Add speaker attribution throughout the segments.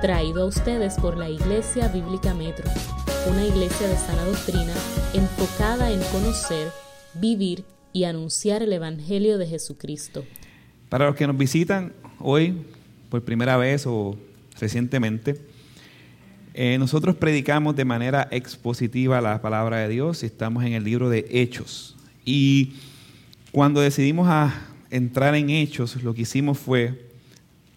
Speaker 1: traído a ustedes por la Iglesia Bíblica Metro, una iglesia de sana doctrina enfocada en conocer, vivir y anunciar el Evangelio de Jesucristo.
Speaker 2: Para los que nos visitan hoy por primera vez o recientemente, eh, nosotros predicamos de manera expositiva la palabra de Dios y estamos en el libro de Hechos. Y cuando decidimos a entrar en Hechos, lo que hicimos fue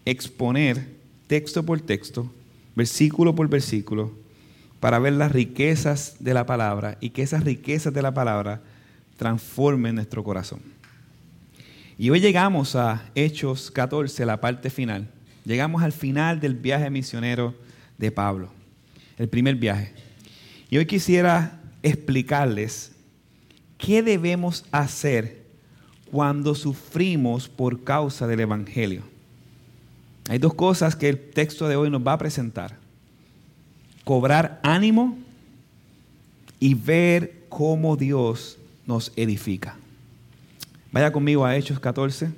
Speaker 2: exponer texto por texto, versículo por versículo, para ver las riquezas de la palabra y que esas riquezas de la palabra transformen nuestro corazón. Y hoy llegamos a Hechos 14, la parte final. Llegamos al final del viaje misionero de Pablo, el primer viaje. Y hoy quisiera explicarles qué debemos hacer cuando sufrimos por causa del Evangelio. Hay dos cosas que el texto de hoy nos va a presentar. Cobrar ánimo y ver cómo Dios nos edifica. Vaya conmigo a Hechos 14.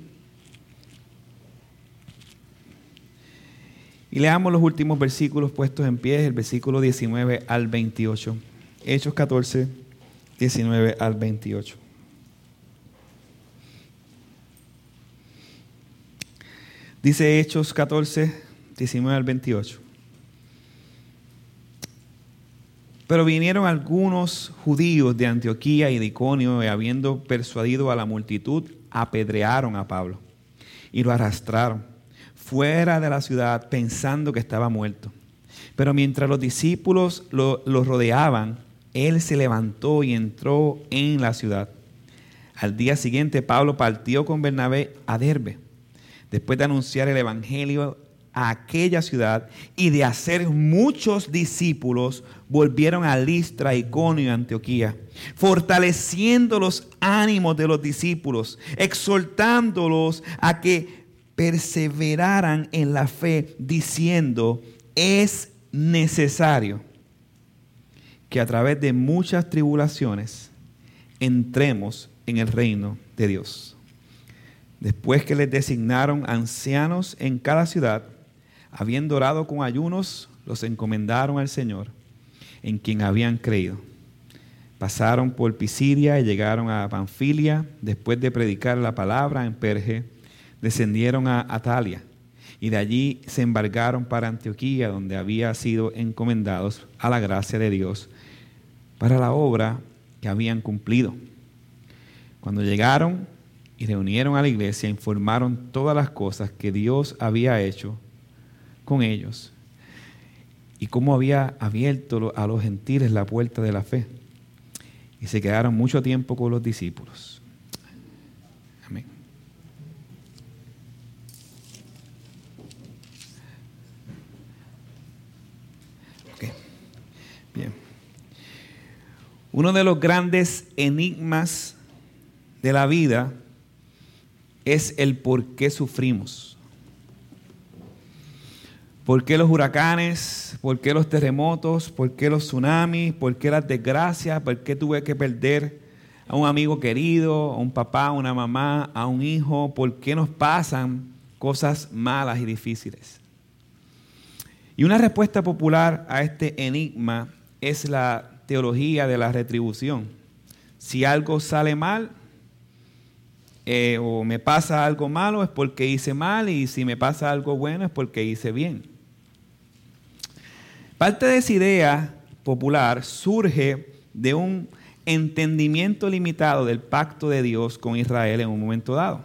Speaker 2: Y leamos los últimos versículos puestos en pie, el versículo 19 al 28. Hechos 14, 19 al 28. Dice Hechos 14, 19 al 28. Pero vinieron algunos judíos de Antioquía y de Iconio y habiendo persuadido a la multitud, apedrearon a Pablo y lo arrastraron fuera de la ciudad pensando que estaba muerto. Pero mientras los discípulos lo, lo rodeaban, él se levantó y entró en la ciudad. Al día siguiente Pablo partió con Bernabé a Derbe después de anunciar el Evangelio a aquella ciudad y de hacer muchos discípulos, volvieron a Listra, Iconio y Antioquía, fortaleciendo los ánimos de los discípulos, exhortándolos a que perseveraran en la fe, diciendo, es necesario que a través de muchas tribulaciones entremos en el reino de Dios. Después que les designaron ancianos en cada ciudad, habiendo orado con ayunos, los encomendaron al Señor, en quien habían creído. Pasaron por Pisidia y llegaron a Panfilia. Después de predicar la palabra en Perge, descendieron a Atalia y de allí se embarcaron para Antioquía, donde habían sido encomendados a la gracia de Dios para la obra que habían cumplido. Cuando llegaron, y reunieron a la iglesia, informaron todas las cosas que Dios había hecho con ellos y cómo había abierto a los gentiles la puerta de la fe. Y se quedaron mucho tiempo con los discípulos. Amén. Bien. Uno de los grandes enigmas de la vida es el por qué sufrimos. ¿Por qué los huracanes? ¿Por qué los terremotos? ¿Por qué los tsunamis? ¿Por qué las desgracias? ¿Por qué tuve que perder a un amigo querido, a un papá, a una mamá, a un hijo? ¿Por qué nos pasan cosas malas y difíciles? Y una respuesta popular a este enigma es la teología de la retribución. Si algo sale mal, eh, o me pasa algo malo es porque hice mal y si me pasa algo bueno es porque hice bien. Parte de esa idea popular surge de un entendimiento limitado del pacto de Dios con Israel en un momento dado.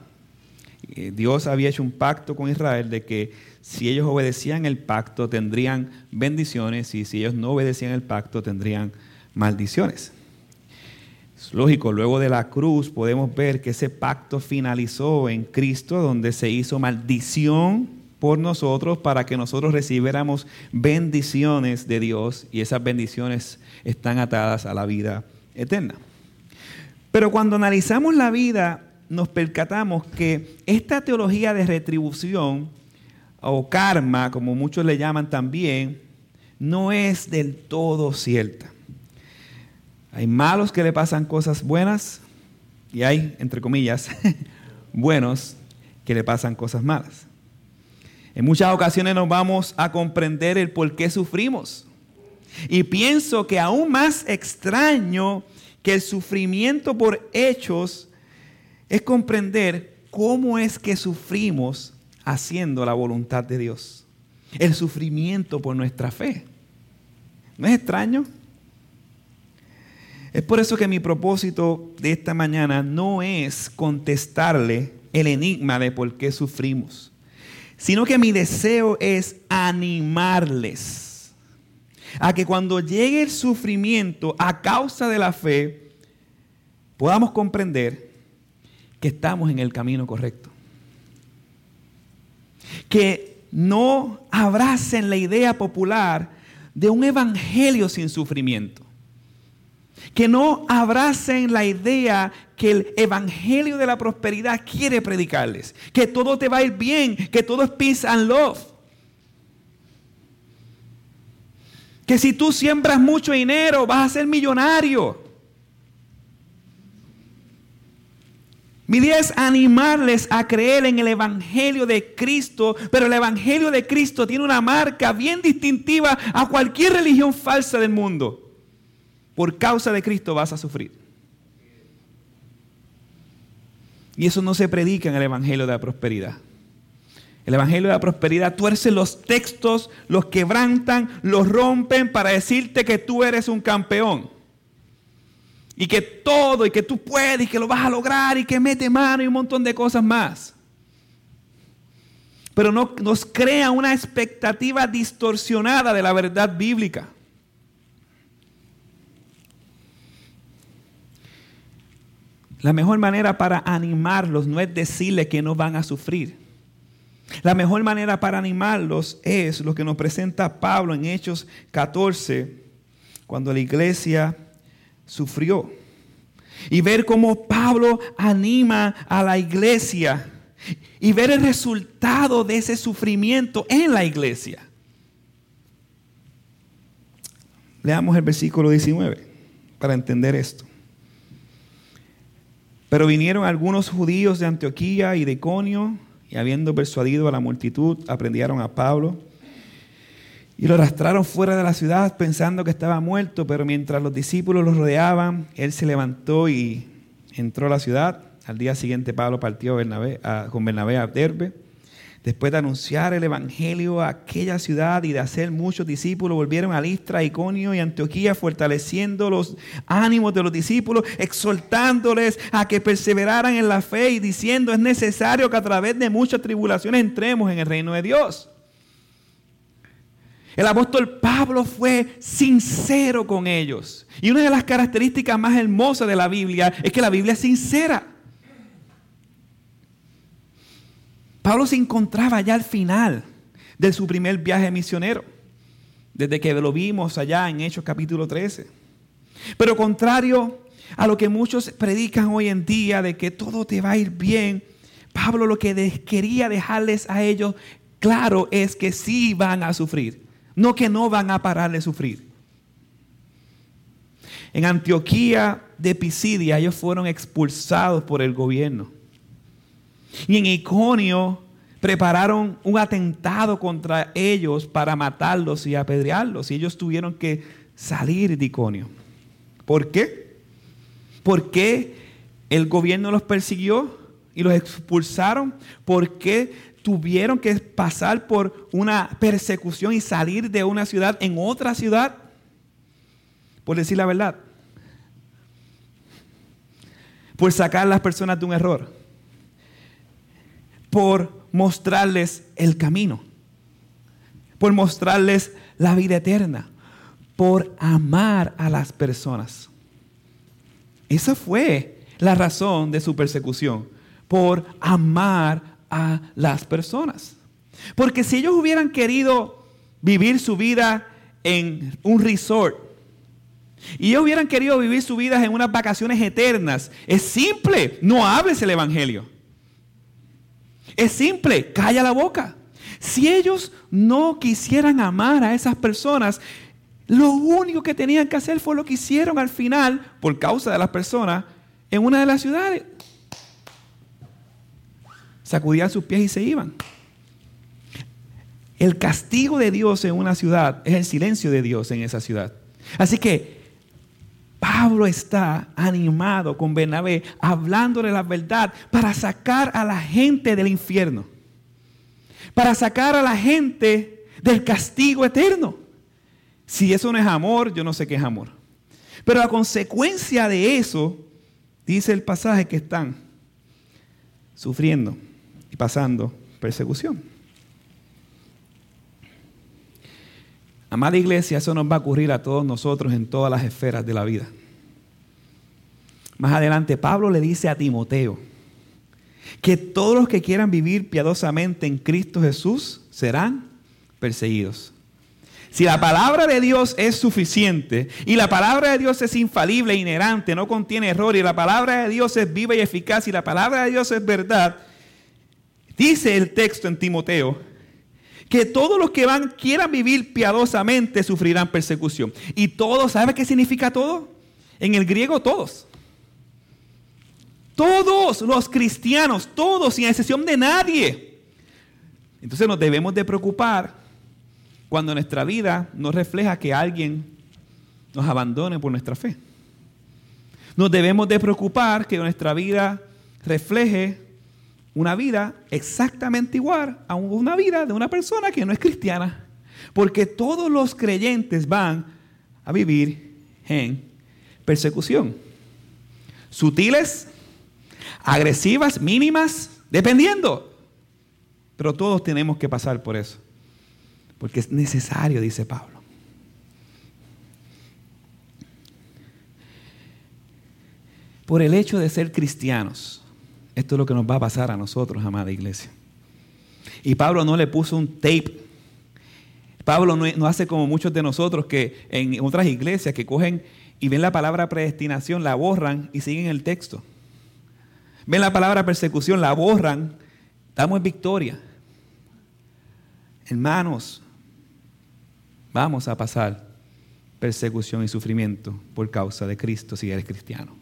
Speaker 2: Eh, Dios había hecho un pacto con Israel de que si ellos obedecían el pacto tendrían bendiciones y si ellos no obedecían el pacto tendrían maldiciones. Lógico, luego de la cruz podemos ver que ese pacto finalizó en Cristo, donde se hizo maldición por nosotros para que nosotros recibiéramos bendiciones de Dios y esas bendiciones están atadas a la vida eterna. Pero cuando analizamos la vida, nos percatamos que esta teología de retribución o karma, como muchos le llaman también, no es del todo cierta. Hay malos que le pasan cosas buenas y hay, entre comillas, buenos que le pasan cosas malas. En muchas ocasiones nos vamos a comprender el por qué sufrimos. Y pienso que aún más extraño que el sufrimiento por hechos es comprender cómo es que sufrimos haciendo la voluntad de Dios. El sufrimiento por nuestra fe. ¿No es extraño? Es por eso que mi propósito de esta mañana no es contestarle el enigma de por qué sufrimos, sino que mi deseo es animarles a que cuando llegue el sufrimiento a causa de la fe, podamos comprender que estamos en el camino correcto. Que no abracen la idea popular de un evangelio sin sufrimiento. Que no abracen la idea que el evangelio de la prosperidad quiere predicarles. Que todo te va a ir bien, que todo es peace and love. Que si tú siembras mucho dinero vas a ser millonario. Mi idea es animarles a creer en el Evangelio de Cristo, pero el Evangelio de Cristo tiene una marca bien distintiva a cualquier religión falsa del mundo. Por causa de Cristo vas a sufrir. Y eso no se predica en el Evangelio de la Prosperidad. El Evangelio de la Prosperidad tuerce los textos, los quebrantan, los rompen para decirte que tú eres un campeón y que todo, y que tú puedes, y que lo vas a lograr, y que mete mano y un montón de cosas más. Pero no, nos crea una expectativa distorsionada de la verdad bíblica. La mejor manera para animarlos no es decirles que no van a sufrir. La mejor manera para animarlos es lo que nos presenta Pablo en Hechos 14, cuando la iglesia sufrió. Y ver cómo Pablo anima a la iglesia y ver el resultado de ese sufrimiento en la iglesia. Leamos el versículo 19 para entender esto. Pero vinieron algunos judíos de Antioquía y de Iconio y habiendo persuadido a la multitud, aprendieron a Pablo y lo arrastraron fuera de la ciudad pensando que estaba muerto, pero mientras los discípulos lo rodeaban, él se levantó y entró a la ciudad. Al día siguiente Pablo partió con Bernabé a Derbe. Después de anunciar el Evangelio a aquella ciudad y de hacer muchos discípulos, volvieron a Listra, Iconio y Antioquía, fortaleciendo los ánimos de los discípulos, exhortándoles a que perseveraran en la fe y diciendo, es necesario que a través de muchas tribulaciones entremos en el reino de Dios. El apóstol Pablo fue sincero con ellos. Y una de las características más hermosas de la Biblia es que la Biblia es sincera. Pablo se encontraba ya al final de su primer viaje misionero, desde que lo vimos allá en Hechos capítulo 13. Pero contrario a lo que muchos predican hoy en día de que todo te va a ir bien, Pablo lo que quería dejarles a ellos claro es que sí van a sufrir. No que no van a parar de sufrir. En Antioquía de Pisidia ellos fueron expulsados por el gobierno. Y en Iconio prepararon un atentado contra ellos para matarlos y apedrearlos. Y ellos tuvieron que salir de Iconio. ¿Por qué? ¿Por qué el gobierno los persiguió y los expulsaron? ¿Por qué tuvieron que pasar por una persecución y salir de una ciudad en otra ciudad, por decir la verdad, por sacar a las personas de un error, por mostrarles el camino, por mostrarles la vida eterna, por amar a las personas. Esa fue la razón de su persecución, por amar a las personas. Porque si ellos hubieran querido vivir su vida en un resort, y ellos hubieran querido vivir su vida en unas vacaciones eternas, es simple, no hables el Evangelio. Es simple, calla la boca. Si ellos no quisieran amar a esas personas, lo único que tenían que hacer fue lo que hicieron al final, por causa de las personas, en una de las ciudades sacudían sus pies y se iban. El castigo de Dios en una ciudad es el silencio de Dios en esa ciudad. Así que Pablo está animado con Bernabé, hablándole la verdad para sacar a la gente del infierno, para sacar a la gente del castigo eterno. Si eso no es amor, yo no sé qué es amor. Pero a consecuencia de eso, dice el pasaje que están sufriendo y pasando persecución. Amada iglesia, eso nos va a ocurrir a todos nosotros en todas las esferas de la vida. Más adelante, Pablo le dice a Timoteo que todos los que quieran vivir piadosamente en Cristo Jesús serán perseguidos. Si la palabra de Dios es suficiente y la palabra de Dios es infalible, inherente, no contiene error y la palabra de Dios es viva y eficaz y la palabra de Dios es verdad, dice el texto en Timoteo que todos los que van quieran vivir piadosamente sufrirán persecución. Y todos, ¿sabe qué significa todo? En el griego todos. Todos los cristianos, todos, sin excepción de nadie. Entonces nos debemos de preocupar cuando nuestra vida no refleja que alguien nos abandone por nuestra fe. Nos debemos de preocupar que nuestra vida refleje una vida exactamente igual a una vida de una persona que no es cristiana. Porque todos los creyentes van a vivir en persecución. Sutiles, agresivas, mínimas, dependiendo. Pero todos tenemos que pasar por eso. Porque es necesario, dice Pablo. Por el hecho de ser cristianos esto es lo que nos va a pasar a nosotros, amada iglesia. Y Pablo no le puso un tape. Pablo no, hace como muchos de nosotros que en otras iglesias que cogen y ven la palabra predestinación, la borran y siguen el texto. Ven la palabra persecución, la borran, en victoria. Hermanos, vamos a pasar persecución y sufrimiento por causa de Cristo si eres cristiano.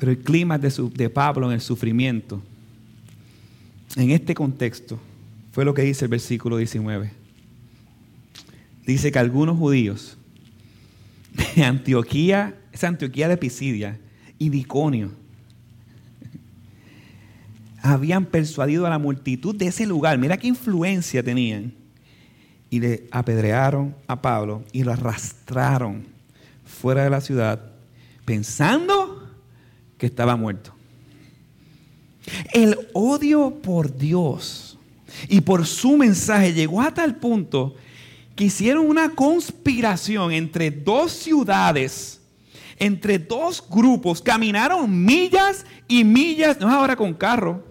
Speaker 2: Pero el clima de, Pablo en el sufrimiento, en este contexto, fue lo que dice el versículo 19. Dice que algunos judíos de Antioquía, esa Antioquía de Pisidia y Diconio, habían persuadido a la multitud de ese lugar, mira qué influencia tenían, y le apedrearon a Pablo y lo arrastraron fuera de la ciudad, pensando que estaba muerto. El odio por Dios y por su mensaje llegó a tal punto que hicieron una conspiración entre dos ciudades, entre dos grupos, caminaron millas y millas, no ahora con carro.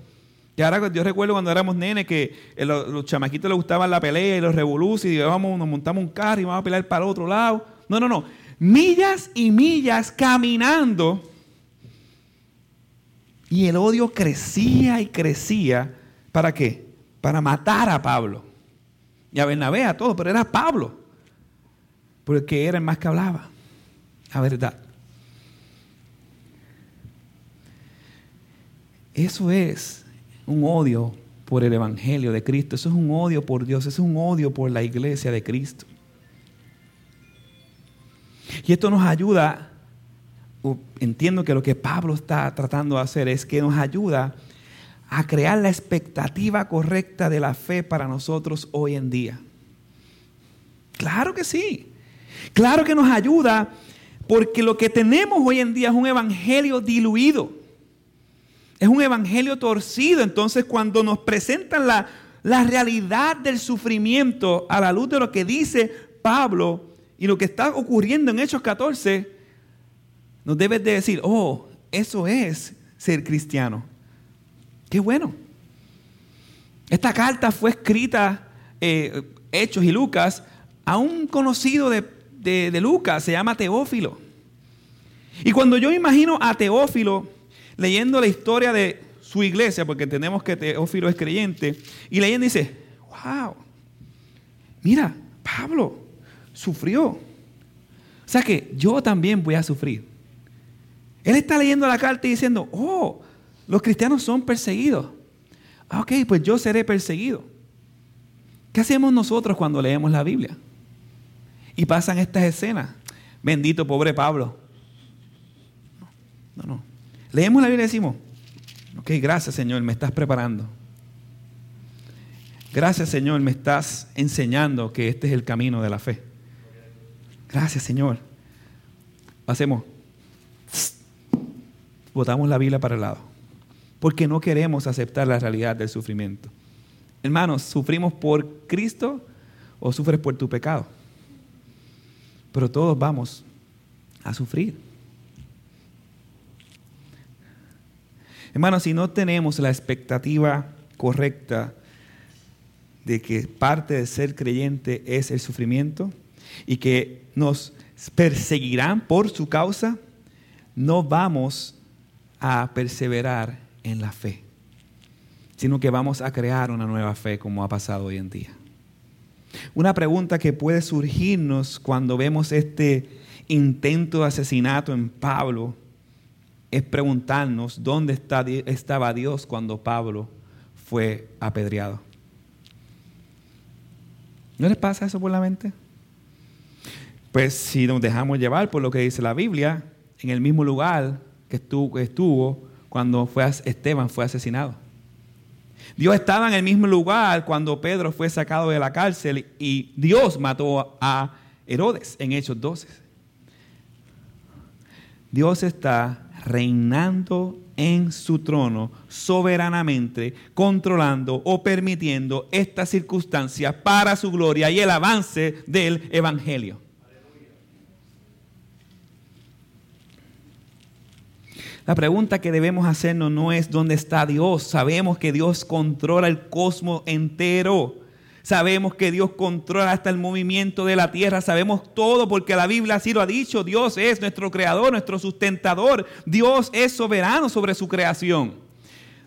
Speaker 2: Y ahora yo recuerdo cuando éramos nenes que los, chamaquitos les gustaban la pelea y los revoluciones y vamos, nos montamos un carro y vamos a pelear para el otro lado. No, no, no. Millas y millas caminando y el odio crecía y crecía. ¿Para qué? Para matar a Pablo. Y a Bernabé, a pero era Pablo. Porque era el más que hablaba. La verdad. Eso es un odio por el Evangelio de Cristo. Eso es un odio por Dios. Eso es un odio por la iglesia de Cristo. Y esto nos ayuda entiendo que lo que Pablo está tratando de hacer es que nos ayuda a crear la expectativa correcta de la fe para nosotros hoy en día. Claro que sí. Claro que nos ayuda porque lo que tenemos hoy en día es un evangelio diluido. Es un evangelio torcido. Entonces cuando nos presentan la, la realidad del sufrimiento a la luz de lo que dice Pablo y lo que está ocurriendo en Hechos 14, nos debes de decir, oh, eso es ser cristiano. Qué bueno. Esta carta fue escrita, eh, Hechos y Lucas, a un conocido de, de Lucas, se llama Teófilo. Y cuando yo imagino a Teófilo leyendo la historia de su iglesia, porque entendemos que Teófilo es creyente, y leyendo dice, wow, mira, Pablo sufrió. O sea que yo también voy a sufrir. Él está leyendo la carta y diciendo, oh, los cristianos son perseguidos. Ah, ok, pues yo seré perseguido. ¿Qué hacemos nosotros cuando leemos la Biblia? Y pasan estas escenas. Bendito pobre Pablo. No, no. Leemos la Biblia y decimos, ok, gracias Señor, me estás preparando. Gracias Señor, me estás enseñando que este es el camino de la fe. Gracias Señor. Hacemos, botamos la Biblia para el lado, porque no queremos aceptar la realidad del sufrimiento. Hermanos, ¿sufrimos por Cristo o sufres por tu pecado? Pero todos vamos a sufrir. Hermanos, si no tenemos la expectativa correcta de que parte de ser creyente es el sufrimiento y que nos perseguirán por su causa, no vamos a perseverar en la fe, sino que vamos a crear una nueva fe como ha pasado hoy en día. Una pregunta que puede surgirnos cuando vemos este intento de asesinato en Pablo es preguntarnos dónde estaba Dios cuando Pablo fue apedreado. ¿No les pasa eso por la mente? Pues si nos dejamos llevar por lo que dice la Biblia, en el mismo lugar que estuvo, cuando fue, Esteban fue asesinado. Dios estaba en el mismo lugar cuando Pedro fue sacado de la cárcel y Dios mató a Herodes en Hechos 12. Dios está reinando en su trono soberanamente, controlando o permitiendo estas circunstancias para su gloria y el avance del Evangelio. La pregunta que debemos hacernos no es dónde está Dios. Sabemos que Dios controla el cosmos entero. Sabemos que Dios controla hasta el movimiento de la tierra. Sabemos todo porque la Biblia así lo ha dicho. Dios es nuestro creador, nuestro sustentador. Dios es soberano sobre su creación.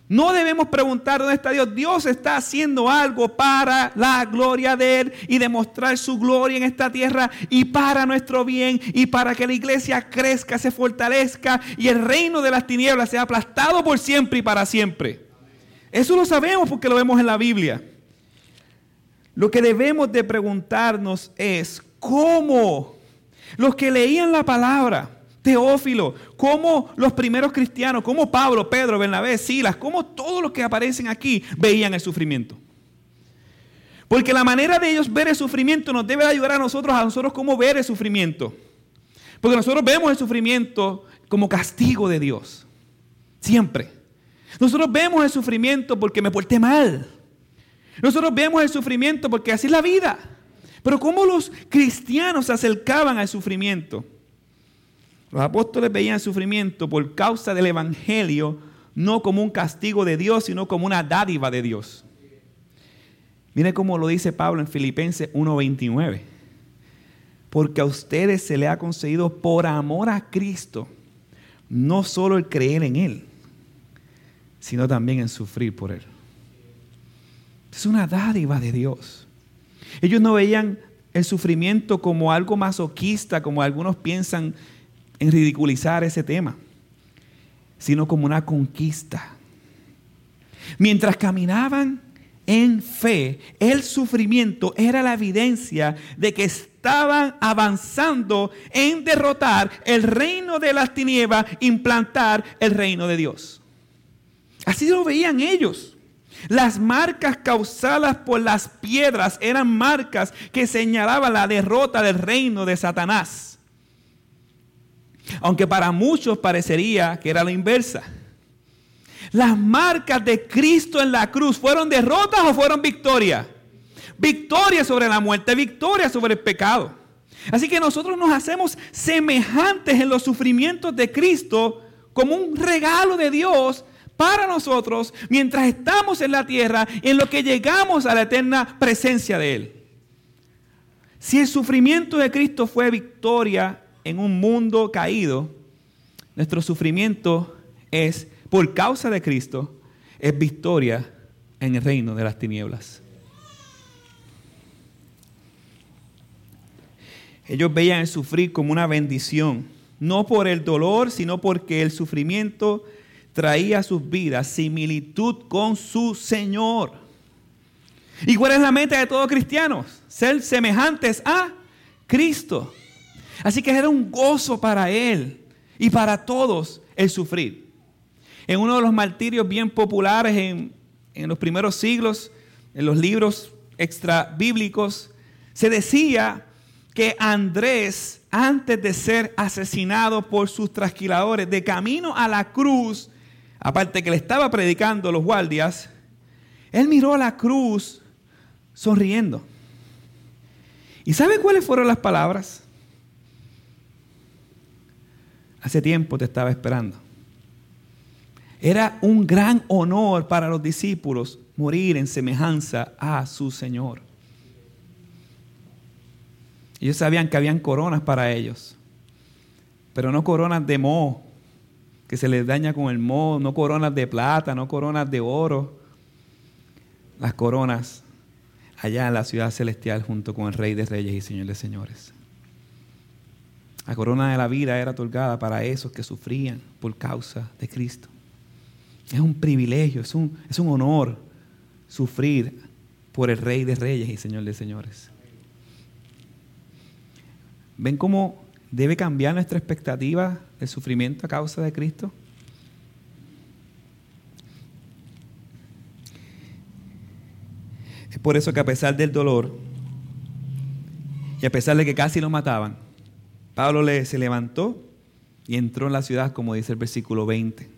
Speaker 2: No debemos preguntar dónde está Dios. Dios está haciendo algo para la gloria de Él y demostrar su gloria en esta tierra y para nuestro bien y para que la iglesia crezca, se fortalezca y el reino de las tinieblas sea aplastado por siempre y para siempre. Eso lo sabemos porque lo vemos en la Biblia. Lo que debemos de preguntarnos es, ¿cómo los que leían la palabra, Teófilo, cómo los primeros cristianos, como Pablo, Pedro, Bernabé, Silas, cómo todos los que aparecen aquí veían el sufrimiento? Porque la manera de ellos ver el sufrimiento nos debe ayudar a nosotros, a nosotros cómo ver el sufrimiento. Porque nosotros vemos el sufrimiento como castigo de Dios. Siempre. Nosotros vemos el sufrimiento porque me porté mal. Nosotros vemos el sufrimiento porque así es la vida. Pero ¿cómo los cristianos se acercaban al sufrimiento? Los apóstoles veían el sufrimiento por causa del Evangelio, no como un castigo de Dios, sino como una dádiva de Dios. Mire cómo lo dice Pablo en Filipenses 1:29. Porque a ustedes se le ha concedido por amor a Cristo, no solo el creer en Él, sino también en sufrir por Él. Es una dádiva de Dios. Ellos no veían el sufrimiento como algo masoquista, como algunos piensan en ridiculizar ese tema, sino como una conquista. Mientras caminaban en fe, el sufrimiento era la evidencia de que estaban avanzando en derrotar el reino de las tinieblas, implantar el reino de Dios. Así lo veían ellos. Las marcas causadas por las piedras eran marcas que señalaban la derrota del reino de Satanás. Aunque para muchos parecería que era la inversa. Las marcas de Cristo en la cruz fueron derrotas o fueron victorias. Victoria sobre la muerte, victoria sobre el pecado. Así que nosotros nos hacemos semejantes en los sufrimientos de Cristo como un regalo de Dios para nosotros mientras estamos en la tierra, en lo que llegamos a la eterna presencia de Él. Si el sufrimiento de Cristo fue victoria en un mundo caído, nuestro sufrimiento es, por causa de Cristo, es victoria en el reino de las tinieblas. Ellos veían el sufrir como una bendición, no por el dolor, sino porque el sufrimiento traía a sus vidas similitud con su Señor. ¿Y cuál es la meta de todos cristianos? Ser semejantes a Cristo. Así que era un gozo para él y para todos el sufrir. En uno de los martirios bien populares en, en los primeros siglos, en los libros extra bíblicos, se decía que Andrés, antes de ser asesinado por sus trasquiladores, de camino a la cruz, aparte que le estaba predicando los guardias, él miró a la cruz sonriendo. ¿Y sabe cuáles fueron las palabras? Hace tiempo te estaba esperando. Era un gran honor para los discípulos morir en semejanza a su Señor. Ellos sabían que habían coronas para ellos, pero no coronas de moho, que se les daña con el moho, no coronas de plata, no coronas de oro. Las coronas allá en la ciudad celestial junto con el Rey de Reyes y Señor de Señores. La corona de la vida era otorgada para esos que sufrían por causa de Cristo. Es un privilegio, es un, es un honor sufrir por el Rey de Reyes y Señor de Señores. ¿Ven cómo debe cambiar nuestra expectativa del sufrimiento a causa de Cristo? Es por eso que a pesar del dolor y a pesar de que casi lo mataban, Pablo se levantó y entró en la ciudad, como dice el versículo 20.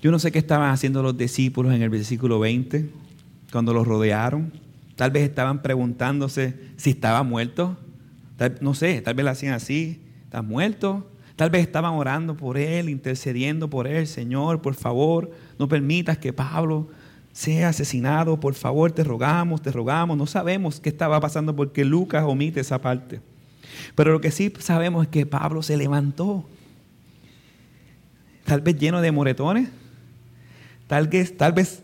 Speaker 2: Yo no sé qué estaban haciendo los discípulos en el versículo 20 cuando los rodearon. Tal vez estaban preguntándose si estaba muerto. no sé, tal vez lo hacían así. ¿Estás muerto? Tal vez estaban orando por él, intercediendo por él. Señor, por favor, no permitas que Pablo sea asesinado. Por favor, te rogamos, te rogamos. No sabemos qué estaba pasando porque Lucas omite esa parte. Pero lo que sí sabemos es que Pablo se levantó. Tal vez lleno de moretones. Tal vez, tal vez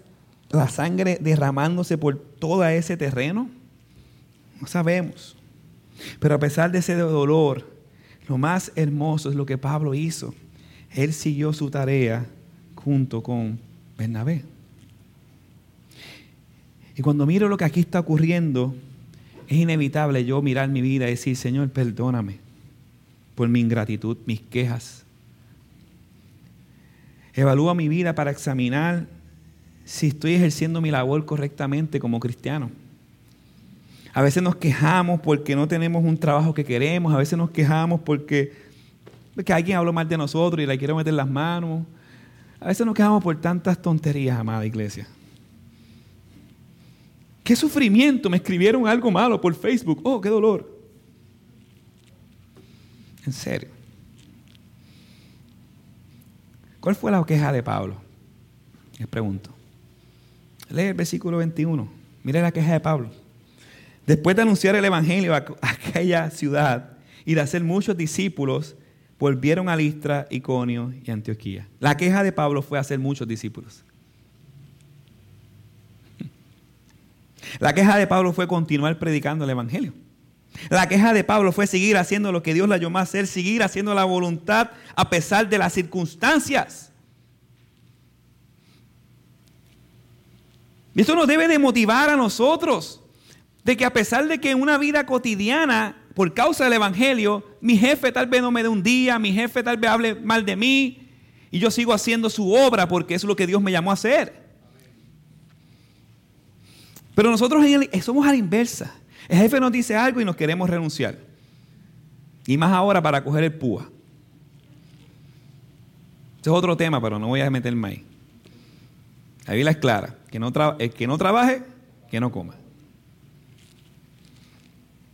Speaker 2: la sangre derramándose por todo ese terreno? No sabemos. Pero a pesar de ese dolor, lo más hermoso es lo que Pablo hizo. Él siguió su tarea junto con Bernabé. Y cuando miro lo que aquí está ocurriendo, es inevitable yo mirar mi vida y decir, Señor, perdóname por mi ingratitud, mis quejas. Evalúa mi vida para examinar si estoy ejerciendo mi labor correctamente como cristiano. A veces nos quejamos porque no tenemos un trabajo que queremos, a veces nos quejamos porque, porque alguien habló mal de nosotros y le quiero meter las manos. A veces nos quejamos por tantas tonterías, amada iglesia. Qué sufrimiento, me escribieron algo malo por Facebook. Oh, qué dolor. En serio. ¿Cuál fue la queja de Pablo? Les pregunto. Lee el versículo 21. Mire la queja de Pablo. Después de anunciar el Evangelio a aquella ciudad y de hacer muchos discípulos, volvieron a Listra, Iconio y Antioquía. La queja de Pablo fue hacer muchos discípulos. La queja de Pablo fue continuar predicando el Evangelio. La queja de Pablo fue seguir haciendo lo que Dios le llamó a hacer, seguir haciendo la voluntad a pesar de las circunstancias. Y esto nos debe de motivar a nosotros, de que a pesar de que en una vida cotidiana, por causa del Evangelio, mi jefe tal vez no me dé un día, mi jefe tal vez hable mal de mí, y yo sigo haciendo su obra porque es lo que Dios me llamó a hacer. Pero nosotros somos a la inversa. El jefe nos dice algo y nos queremos renunciar. Y más ahora para coger el púa. Ese es otro tema, pero no voy a meterme ahí. La Biblia es clara. Que no el que no trabaje, que no coma.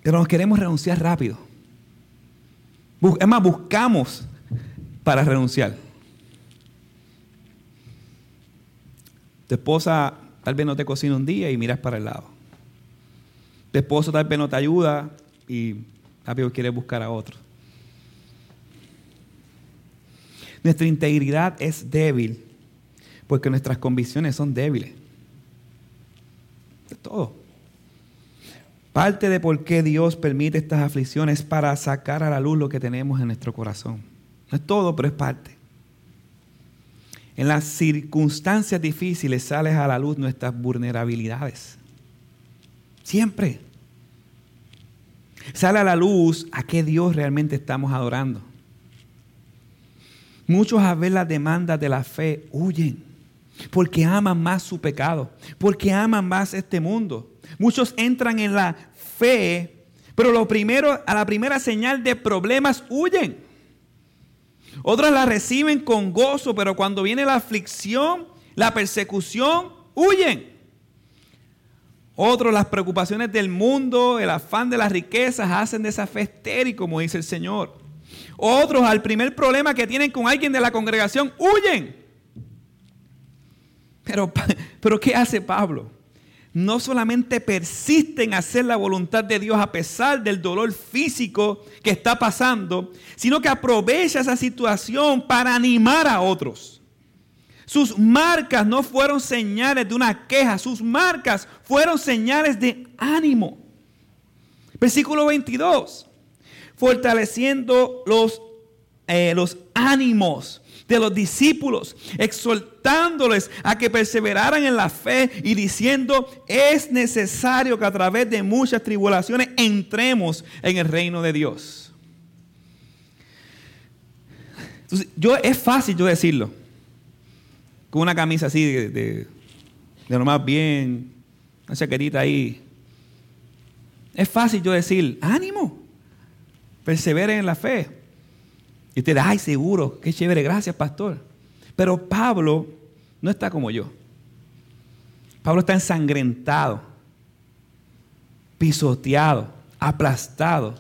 Speaker 2: Pero nos queremos renunciar rápido. Es más, buscamos para renunciar. Tu esposa tal vez no te cocina un día y miras para el lado. Tu esposo tal vez no te ayuda y rápido quieres buscar a otro. Nuestra integridad es débil porque nuestras convicciones son débiles. De todo. Parte de por qué Dios permite estas aflicciones para sacar a la luz lo que tenemos en nuestro corazón. No es todo, pero es parte. En las circunstancias difíciles sales a la luz nuestras vulnerabilidades. Siempre. Sale a la luz a qué Dios realmente estamos adorando. Muchos a ver las demandas de la fe huyen porque aman más su pecado, porque aman más este mundo. Muchos entran en la fe, pero lo primero, a la primera señal de problemas huyen. Otros la reciben con gozo, pero cuando viene la aflicción, la persecución, huyen. Otros las preocupaciones del mundo, el afán de las riquezas hacen de esa estéril, como dice el Señor. Otros al primer problema que tienen con alguien de la congregación, huyen. Pero, pero ¿qué hace Pablo? No solamente persiste en hacer la voluntad de Dios a pesar del dolor físico que está pasando, sino que aprovecha esa situación para animar a otros. Sus marcas no fueron señales de una queja, sus marcas fueron señales de ánimo. Versículo 22, fortaleciendo los, eh, los ánimos de los discípulos, exhortándoles a que perseveraran en la fe y diciendo, es necesario que a través de muchas tribulaciones entremos en el reino de Dios. Entonces, yo, es fácil yo decirlo, con una camisa así de, de, lo más bien, una chaquetita ahí. Es fácil yo decir, ánimo, perseveren en la fe. Y ustedes, ay, seguro, qué chévere, gracias, pastor. Pero Pablo no está como yo. Pablo está ensangrentado, pisoteado, aplastado.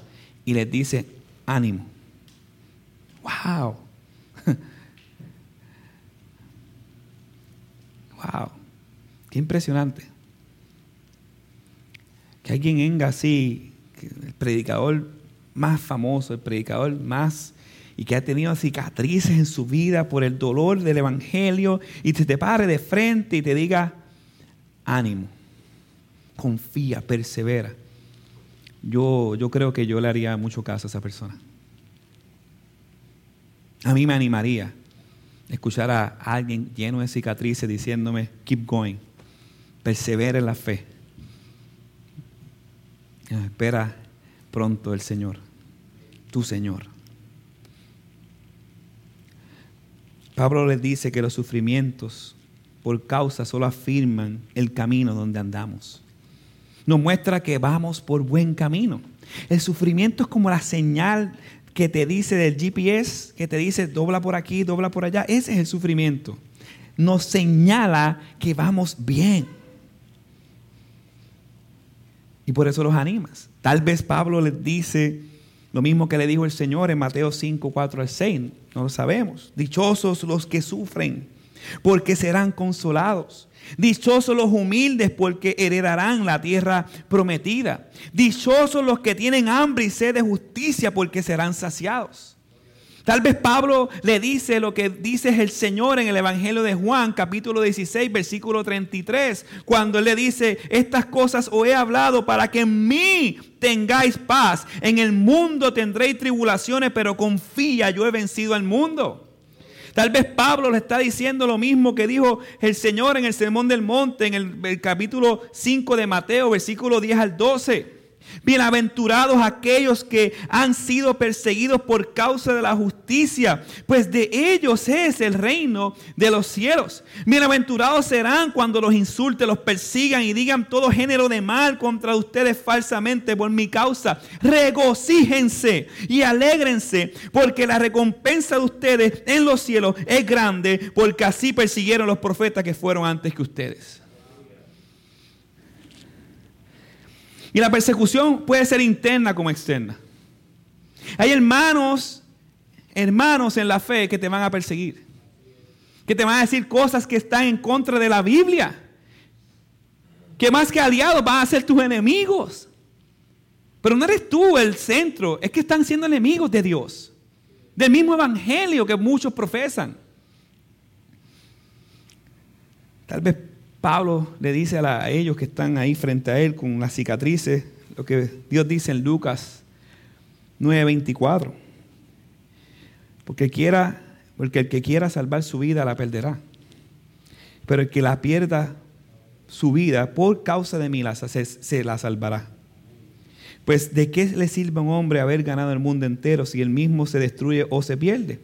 Speaker 2: Y les dice, ánimo. ¡Wow! ¡Wow! ¡Qué impresionante! Que alguien venga así, el predicador más famoso, el predicador más y que ha tenido cicatrices en su vida por el dolor del Evangelio y te, te pare de frente y te diga, ánimo, confía, persevera. Yo, yo creo que yo le haría mucho caso a esa persona. A mí me animaría escuchar a alguien lleno de cicatrices diciéndome, keep going, persevera en la fe. Espera pronto el Señor, tu Señor. Pablo les dice que los sufrimientos por causa solo afirman el camino donde andamos. Nos muestra que vamos por buen camino. El sufrimiento es como la señal que te dice del GPS, que te dice dobla por aquí, dobla por allá. Ese es el sufrimiento. Nos señala que vamos bien. Y por eso los animas. Tal vez Pablo les dice lo mismo que le dijo el Señor en Mateo 5, 4 al 6. No lo sabemos. Dichosos los que sufren, porque serán consolados. Dichosos los humildes, porque heredarán la tierra prometida. Dichosos los que tienen hambre y sed de justicia, porque serán saciados. Tal vez Pablo le dice lo que dice el Señor en el Evangelio de Juan, capítulo 16, versículo 33, cuando él le dice, estas cosas os he hablado para que en mí tengáis paz. En el mundo tendréis tribulaciones, pero confía, yo he vencido al mundo. Tal vez Pablo le está diciendo lo mismo que dijo el Señor en el Sermón del Monte, en el, capítulo 5 de Mateo, versículo 10 al 12. Bienaventurados aquellos que han sido perseguidos por causa de la justicia, pues de ellos es el reino de los cielos. Bienaventurados serán cuando los insulten, los persigan y digan todo género de mal contra ustedes falsamente por mi causa. Regocíjense y alégrense, porque la recompensa de ustedes en los cielos es grande, porque así persiguieron los profetas que fueron antes que ustedes. Y la persecución puede ser interna como externa. Hay hermanos, hermanos en la fe que te van a perseguir. Que te van a decir cosas que están en contra de la Biblia. Que más que aliados van a ser tus enemigos. Pero no eres tú el centro, es que están siendo enemigos de Dios. Del mismo evangelio que muchos profesan. Tal vez Pablo le dice a, ellos que están ahí frente a él con las cicatrices, lo que Dios dice en Lucas 9:24. Porque Porque el que quiera salvar su vida la perderá. Pero el que la pierda su vida por causa de mí se, se la salvará. Pues ¿de qué le sirve a un hombre haber ganado el mundo entero si él mismo se destruye o se pierde?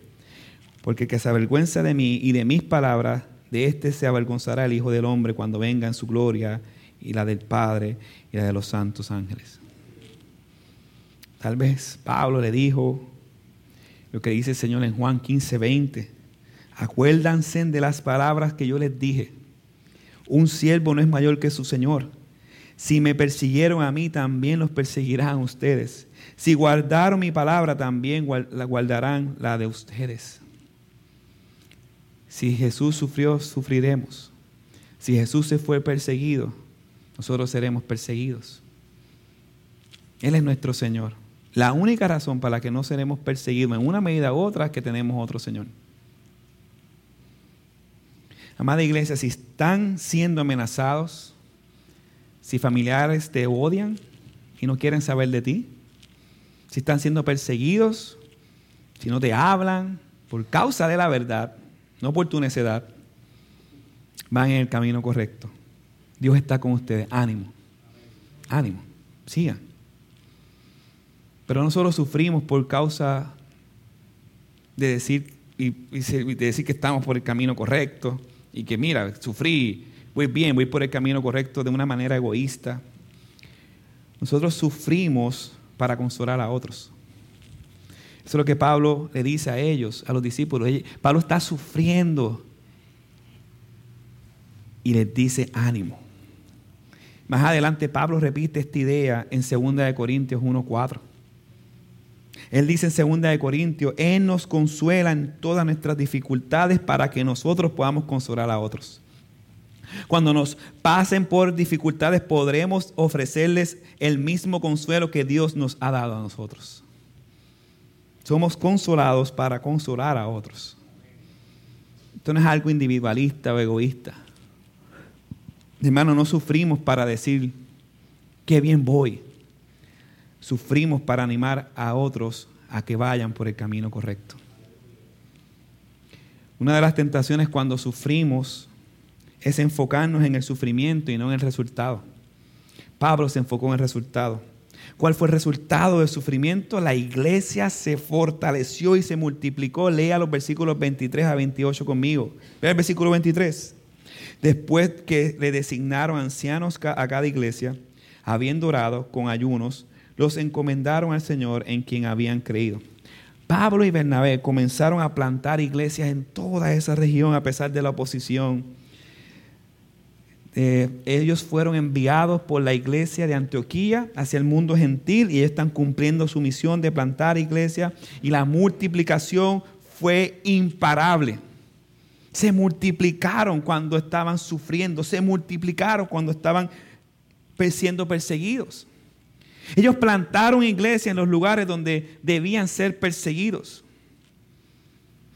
Speaker 2: Porque el que se avergüenza de mí y de mis palabras, de éste se avergonzará el Hijo del Hombre cuando venga en su gloria y la del Padre y la de los santos ángeles. Tal vez Pablo le dijo lo que dice el Señor en Juan 15, 20. Acuérdanse de las palabras que yo les dije. Un siervo no es mayor que su Señor. Si me persiguieron a mí, también los perseguirán ustedes. Si guardaron mi palabra, también la guardarán la de ustedes. Si Jesús sufrió, sufriremos. Si Jesús se fue perseguido, nosotros seremos perseguidos. Él es nuestro Señor. La única razón para la que no seremos perseguidos en una medida u otra es que tenemos otro Señor. Amada iglesia, si están siendo amenazados, si familiares te odian y no quieren saber de ti, si están siendo perseguidos, si no te hablan por causa de la verdad, no por tu necedad, van en el camino correcto. Dios está con ustedes. Ánimo. Ánimo. Sigan. Pero no solo sufrimos por causa de decir, y, de decir que estamos por el camino correcto y que mira, sufrí, voy bien, voy por el camino correcto de una manera egoísta. Nosotros sufrimos para consolar a otros. Eso es lo que Pablo le dice a ellos, a los discípulos. Pablo está sufriendo y les dice ánimo. Más adelante Pablo repite esta idea en 2 Corintios 1.4. Él dice en 2 Corintios, Él nos consuela en todas nuestras dificultades para que nosotros podamos consolar a otros. Cuando nos pasen por dificultades podremos ofrecerles el mismo consuelo que Dios nos ha dado a nosotros. Somos consolados para consolar a otros. Esto no es algo individualista o egoísta. Hermano, no sufrimos para decir, qué bien voy sufrimos para animar a otros a que vayan por el camino correcto. Una de las tentaciones cuando sufrimos es enfocarnos en el sufrimiento y no en el resultado. Pablo se enfocó en el resultado. ¿Cuál fue el resultado del sufrimiento? La iglesia se fortaleció y se multiplicó. Lea los versículos 23 a 28 conmigo. Vea el versículo 23. Después que le designaron ancianos a cada iglesia, habiendo orado con ayunos, los encomendaron al Señor en quien habían creído. Pablo y Bernabé comenzaron a plantar iglesias en toda esa región a pesar de la oposición. Eh, ellos fueron enviados por la iglesia de Antioquía hacia el mundo gentil y están cumpliendo su misión de plantar iglesias y la multiplicación fue imparable. Se multiplicaron cuando estaban sufriendo, se multiplicaron cuando estaban siendo perseguidos. Ellos plantaron iglesias en los lugares donde debían ser perseguidos.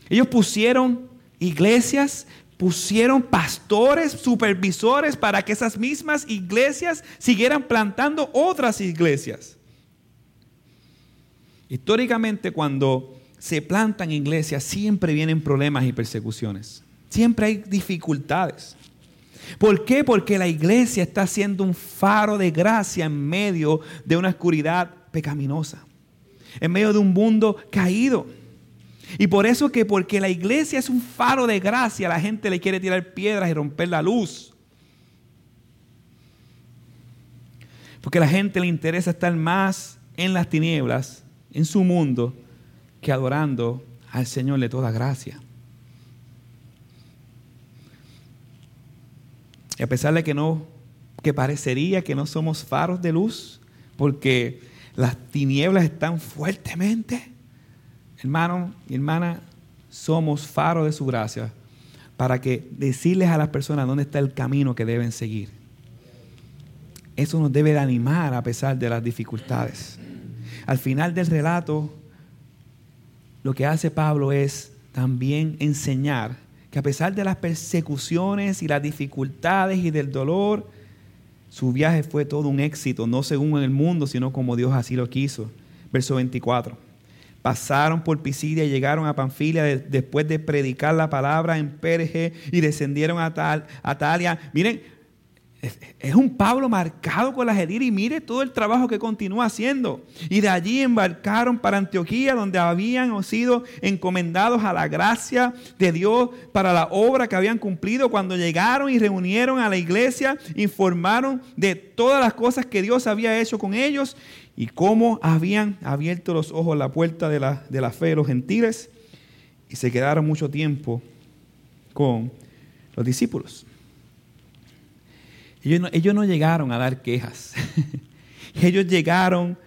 Speaker 2: Ellos pusieron iglesias, pusieron pastores, supervisores para que esas mismas iglesias siguieran plantando otras iglesias. Históricamente cuando se plantan iglesias siempre vienen problemas y persecuciones. Siempre hay dificultades. ¿Por qué? Porque la iglesia está siendo un faro de gracia en medio de una oscuridad pecaminosa, en medio de un mundo caído. Y por eso que porque la iglesia es un faro de gracia, la gente le quiere tirar piedras y romper la luz. Porque a la gente le interesa estar más en las tinieblas, en su mundo, que adorando al Señor de toda gracia. Y a pesar de que no, que parecería que no somos faros de luz, porque las tinieblas están fuertemente, hermano y hermana, somos faros de su gracia para que decirles a las personas dónde está el camino que deben seguir. Eso nos debe de animar a pesar de las dificultades. Al final del relato, lo que hace Pablo es también enseñar que a pesar de las persecuciones y las dificultades y del dolor, su viaje fue todo un éxito, no según el mundo, sino como Dios así lo quiso. Verso 24. Pasaron por Pisidia y llegaron a Panfilia después de predicar la palabra en Perge y descendieron a, Tal, a Talia. Miren, es, un Pablo marcado con la Gedir y mire todo el trabajo que continúa haciendo. Y de allí embarcaron para Antioquía, donde habían sido encomendados a la gracia de Dios para la obra que habían cumplido. Cuando llegaron y reunieron a la iglesia, informaron de todas las cosas que Dios había hecho con ellos y cómo habían abierto los ojos la puerta de la, de la fe de los gentiles. Y se quedaron mucho tiempo con los discípulos. Ellos no, llegaron a dar quejas. ellos llegaron,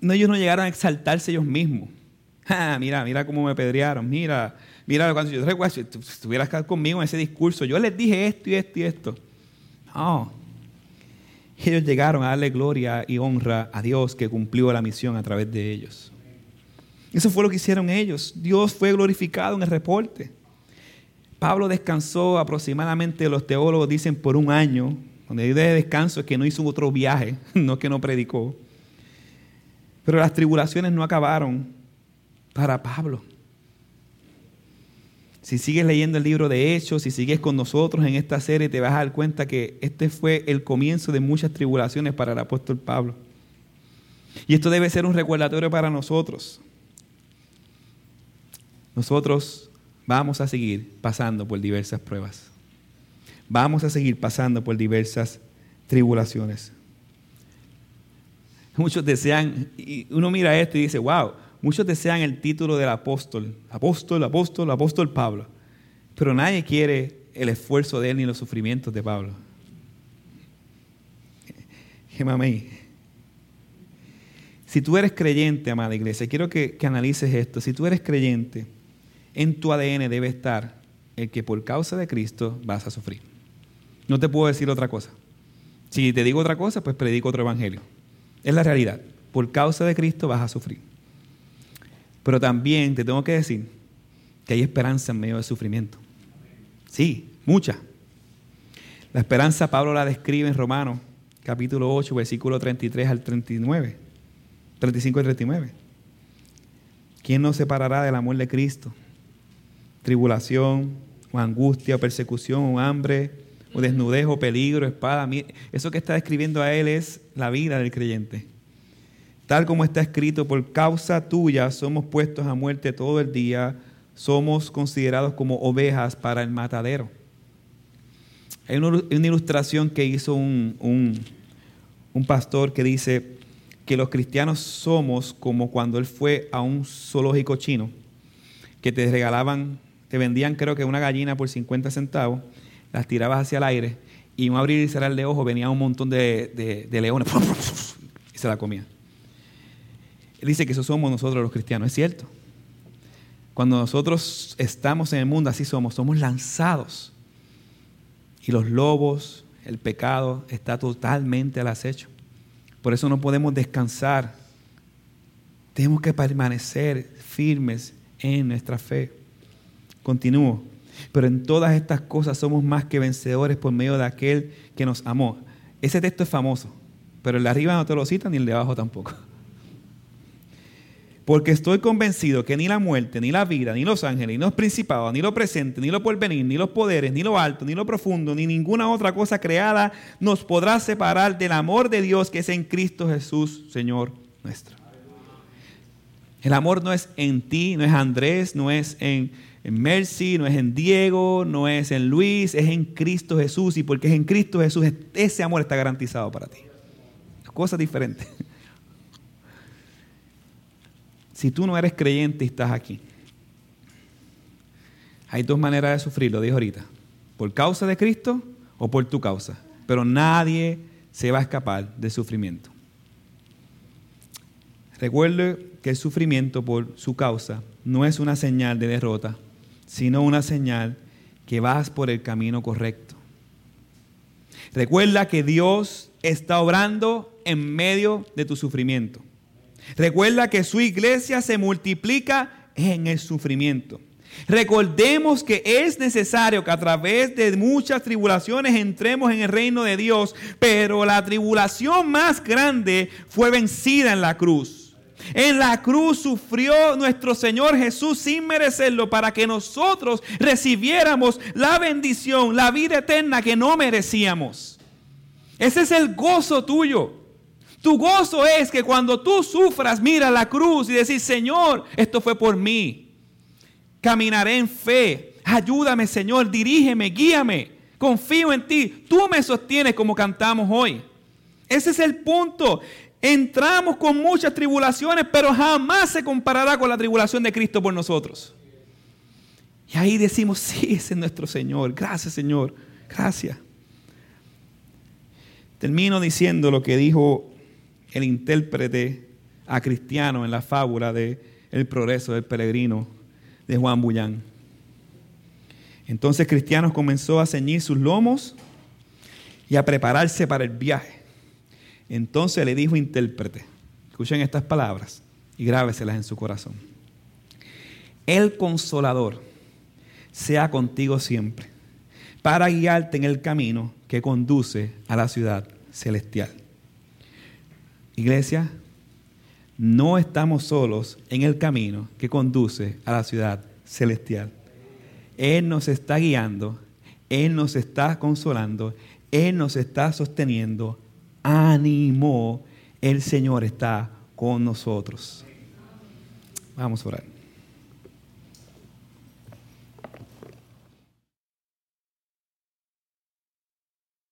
Speaker 2: no, ellos no llegaron a exaltarse ellos mismos. Ah, mira, mira cómo me pedrearon, mira, mira, cuando yo recuerdo, si estuvieras conmigo en ese discurso, yo les dije esto y esto y esto. No. Ellos llegaron a darle gloria y honra a Dios que cumplió la misión a través de ellos. Eso fue lo que hicieron ellos. Dios fue glorificado en el reporte. Pablo descansó aproximadamente, los teólogos dicen, por un año donde hay de descanso es que no hizo otro viaje, no que no predicó. Pero las tribulaciones no acabaron para Pablo. Si sigues leyendo el libro de Hechos, si sigues con nosotros en esta serie, te vas a dar cuenta que este fue el comienzo de muchas tribulaciones para el apóstol Pablo. Y esto debe ser un recordatorio para nosotros. Nosotros vamos a seguir pasando por diversas pruebas vamos a seguir pasando por diversas tribulaciones. Muchos desean, y uno mira esto y dice, wow, muchos desean el título del apóstol, apóstol, apóstol, apóstol Pablo, pero nadie quiere el esfuerzo de él ni los sufrimientos de Pablo. Si tú eres creyente, amada iglesia, quiero que, que analices esto. Si tú eres creyente, en tu ADN debe estar el que por causa de Cristo vas a sufrir. No te puedo decir otra cosa. Si te digo otra cosa, pues predico otro evangelio. Es la realidad. Por causa de Cristo vas a sufrir. Pero también te tengo que decir que hay esperanza en medio del sufrimiento. Sí, mucha. La esperanza Pablo la describe en Romanos capítulo 8, versículo 33 al 39. 35 y 39. ¿Quién nos separará del amor de Cristo? Tribulación, o angustia, o persecución, o hambre, o desnudez, o peligro, espada. Eso que está describiendo a él es la vida del creyente. Tal como está escrito, por causa tuya somos puestos a muerte todo el día, somos considerados como ovejas para el matadero. Hay una, ilustración que hizo un, un pastor que dice que los cristianos somos como cuando él fue a un zoológico chino, que te regalaban, te vendían creo que una gallina por 50 centavos las tirabas hacia el aire y un abrir y cerrar de ojos venía un montón de, leones y se la comían. Dice que eso somos nosotros los cristianos, es cierto. Cuando nosotros estamos en el mundo, así somos, somos lanzados. Y los lobos, el pecado está totalmente al acecho. Por eso no podemos descansar. Tenemos que permanecer firmes en nuestra fe. Continúo. Pero en todas estas cosas somos más que vencedores por medio de aquel que nos amó. Ese texto es famoso, pero el de arriba no te lo cita ni el de abajo tampoco. Porque estoy convencido que ni la muerte, ni la vida, ni los ángeles, ni los principados, ni lo presente, ni lo porvenir, ni los poderes, ni lo alto, ni lo profundo, ni ninguna otra cosa creada nos podrá separar del amor de Dios que es en Cristo Jesús, Señor nuestro. El amor no es en ti, no es Andrés, no es en en Mercy, no es en Diego, no es en Luis, es en Cristo Jesús. Y porque es en Cristo Jesús, ese amor está garantizado para ti. Cosas diferentes. Si tú no eres creyente y estás aquí, hay dos maneras de sufrir, lo dijo ahorita. Por causa de Cristo o por tu causa. Pero nadie se va a escapar del sufrimiento. Recuerde que el sufrimiento por su causa no es una señal de derrota, sino una señal que vas por el camino correcto. Recuerda que Dios está obrando en medio de tu sufrimiento. Recuerda que su iglesia se multiplica en el sufrimiento. Recordemos que es necesario que a través de muchas tribulaciones entremos en el reino de Dios, pero la tribulación más grande fue vencida en la cruz. En la cruz sufrió nuestro Señor Jesús sin merecerlo para que nosotros recibiéramos la bendición, la vida eterna que no merecíamos. Ese es el gozo tuyo. Tu gozo es que cuando tú sufras, mira la cruz y decir, Señor, esto fue por mí. Caminaré en fe. Ayúdame, Señor, dirígeme, guíame. Confío en ti. Tú me sostienes como cantamos hoy. Ese es el punto. Entramos con muchas tribulaciones, pero jamás se comparará con la tribulación de Cristo por nosotros. Y ahí decimos, sí, ese es nuestro Señor. Gracias, Señor. Gracias. Termino diciendo lo que dijo el intérprete a Cristiano en la fábula de El progreso del peregrino de Juan Bullán. Entonces Cristiano comenzó a ceñir sus lomos y a prepararse para el viaje. Entonces le dijo intérprete, escuchen estas palabras y grábeselas en su corazón. El consolador sea contigo siempre, para guiarte en el camino que conduce a la ciudad celestial. Iglesia, no estamos solos en el camino que conduce a la ciudad celestial. Él nos está guiando, Él nos está consolando, Él nos está sosteniendo. Ánimo, el Señor está con nosotros. Vamos a orar.